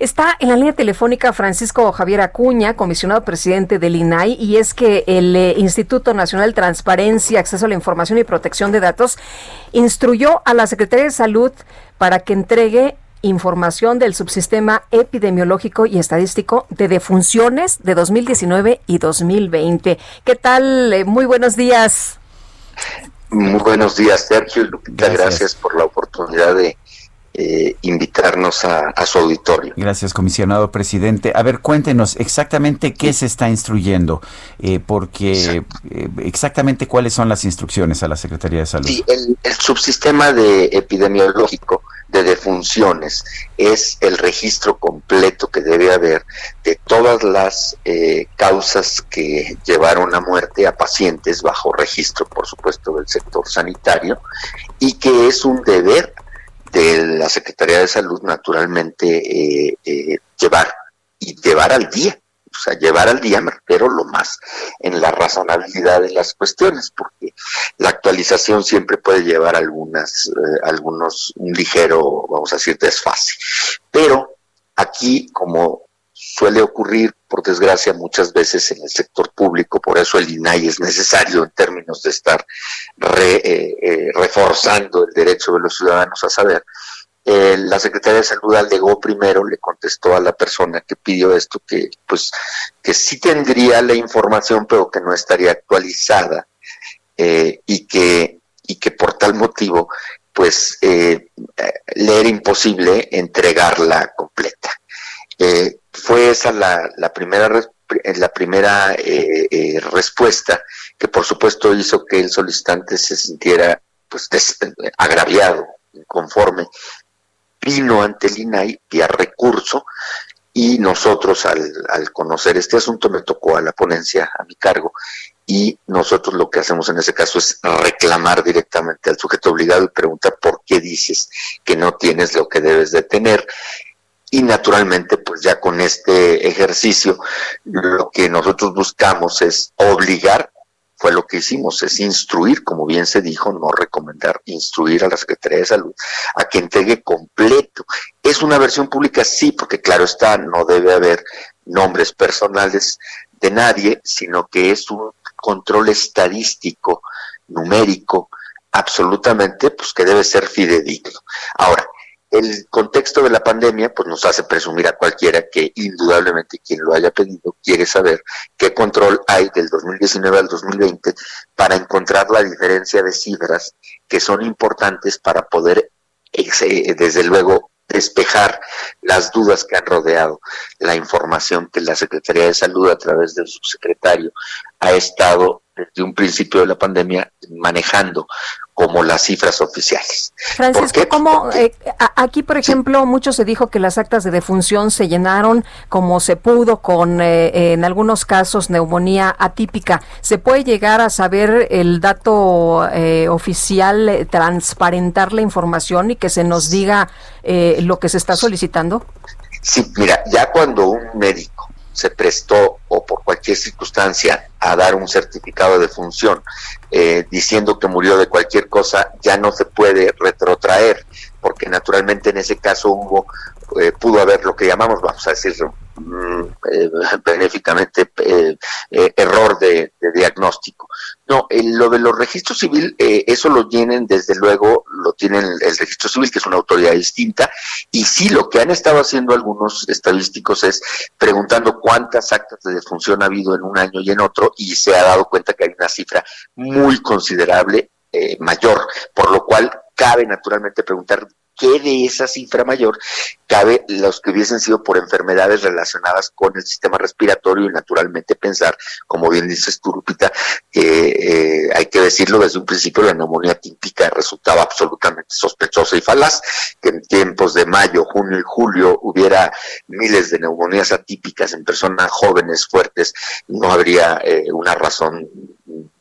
Está en la línea telefónica Francisco Javier Acuña, comisionado presidente del INAI, y es que el eh, Instituto Nacional de Transparencia, Acceso a la Información y Protección de Datos instruyó a la Secretaría de Salud para que entregue información del subsistema epidemiológico y estadístico de defunciones de 2019 y 2020. ¿Qué tal? Eh, muy buenos días. Muy buenos días, Sergio. Lupita, gracias por la oportunidad de eh, invitarnos a, su auditorio. Gracias, comisionado presidente. A ver, cuéntenos exactamente qué se está instruyendo, eh, porque eh, exactamente cuáles son las instrucciones a la Secretaría de Salud. Sí, el, subsistema de epidemiológico de defunciones es el registro completo que debe haber de todas las causas que llevaron a muerte a pacientes bajo registro, por supuesto, del sector sanitario, y que es un deber de la Secretaría de Salud, naturalmente, eh, eh, llevar y llevar al día, o sea, llevar al día, pero lo más en la razonabilidad de las cuestiones, porque la actualización siempre puede llevar algunas, eh, algunos, un ligero, vamos a decir, desfase. Pero aquí, como suele ocurrir, por desgracia, muchas veces en el sector público, por eso el INAI es necesario en términos de estar eh, eh, reforzando el derecho de los ciudadanos a saber. Eh, la Secretaría de Salud alegó primero, le contestó a la persona que pidió esto que, pues, que sí tendría la información, pero que no estaría actualizada y que y que por tal motivo, pues, le era imposible entregarla completa. Eh, fue esa la, la primera, la primera eh, eh, respuesta que por supuesto hizo que el solicitante se sintiera pues agraviado, inconforme. Vino ante el INAI vía recurso y nosotros al, al, conocer este asunto me tocó a la ponencia a mi cargo y nosotros lo que hacemos en ese caso es reclamar directamente al sujeto obligado y preguntar por qué dices que no tienes lo que debes de tener y naturalmente, pues ya con este ejercicio, lo que nosotros buscamos es obligar, fue lo que hicimos, es instruir, como bien se dijo, no recomendar, instruir a la Secretaría de Salud a que entregue completo. ¿Es una versión pública? Sí, porque claro está, no debe haber nombres personales de nadie, sino que es un control estadístico, numérico, absolutamente, pues que debe ser fidedigno. Ahora, el contexto de la pandemia pues nos hace presumir a cualquiera que indudablemente quien lo haya pedido quiere saber qué control hay del 2019 al 2020 para encontrar la diferencia de cifras que son importantes para poder eh, desde luego despejar las dudas que han rodeado la información que la Secretaría de Salud a través del subsecretario ha estado desde un principio de la pandemia manejando como las cifras oficiales. Francisco, ¿cómo, eh, aquí, por ejemplo, mucho se dijo que las actas de defunción se llenaron como se pudo con, eh, en algunos casos, neumonía atípica. ¿Se puede llegar a saber el dato eh, oficial, transparentar la información y que se nos diga lo que se está solicitando? Sí, mira, ya cuando un médico se prestó o por cualquier circunstancia a dar un certificado de función eh, diciendo que murió de cualquier cosa, ya no se puede retrotraer, porque naturalmente en ese caso hubo, eh, pudo haber lo que llamamos, vamos a decir mm, eh, benéficamente, error de, diagnóstico. No, lo de los registros civil, eso lo tienen desde luego, lo tienen el registro civil, que es una autoridad distinta, y sí, lo que han estado haciendo algunos estadísticos es preguntando cuántas actas de defunción ha habido en un año y en otro, y se ha dado cuenta que hay una cifra muy considerable eh, mayor, por lo cual cabe naturalmente preguntar qué de esa cifra mayor cabe los que hubiesen sido por enfermedades relacionadas con el sistema respiratorio y naturalmente pensar, como bien dices tú, Lupita, que eh, hay que decirlo desde un principio, la neumonía típica resultaba absolutamente sospechosa y falaz, que en tiempos de mayo, junio y julio hubiera miles de neumonías atípicas en personas jóvenes, fuertes, no habría eh, una razón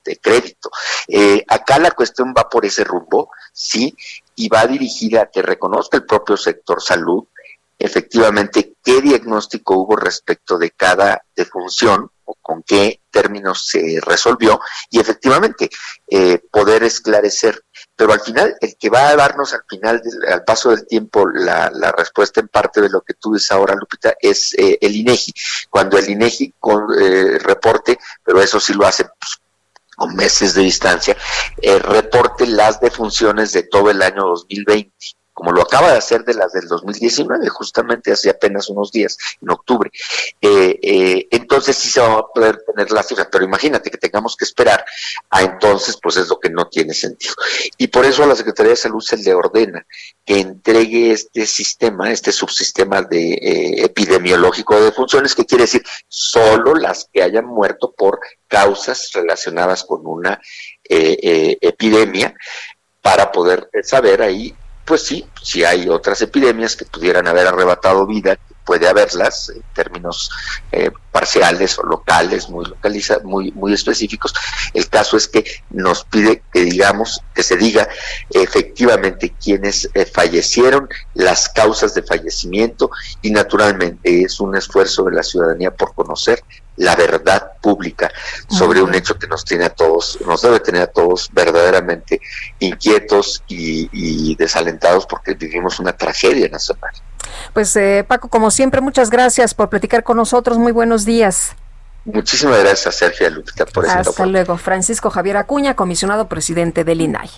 de crédito. Eh, acá la cuestión va por ese rumbo, sí, y va dirigida a que reconozca el propio sector salud efectivamente qué diagnóstico hubo respecto de cada defunción o con qué términos se resolvió y efectivamente eh, poder esclarecer. Pero al final, el que va a darnos al final, al paso del tiempo, la, respuesta en parte de lo que tú dices ahora, Lupita, es eh, el INEGI. Cuando el INEGI con, eh, reporte, pero eso sí lo hace pues, con meses de distancia, reporte las defunciones de todo el año 2020 como lo acaba de hacer de las del 2019, justamente hace apenas unos días, en octubre. Eh, eh, entonces sí se va a poder tener la cifra, pero imagínate que tengamos que esperar a entonces, pues es lo que no tiene sentido. Y por eso a la Secretaría de Salud se le ordena que entregue este sistema, este subsistema de eh, epidemiológico de funciones, que quiere decir solo las que hayan muerto por causas relacionadas con una epidemia, para poder saber ahí pues sí, si hay otras epidemias que pudieran haber arrebatado vida, puede haberlas en términos eh, parciales o locales, muy localizados, muy, muy específicos. El caso es que nos pide que digamos, que se diga efectivamente quiénes eh, fallecieron, las causas de fallecimiento y naturalmente es un esfuerzo de la ciudadanía por conocer la verdad pública sobre un hecho que nos tiene a todos, nos debe tener a todos verdaderamente inquietos y, desalentados porque vivimos una tragedia nacional. Pues eh, Paco, como siempre, muchas gracias por platicar con nosotros. Muy buenos días. Muchísimas gracias, Sergio Lupita, por Hasta luego. Francisco Javier Acuña, comisionado presidente del INAI.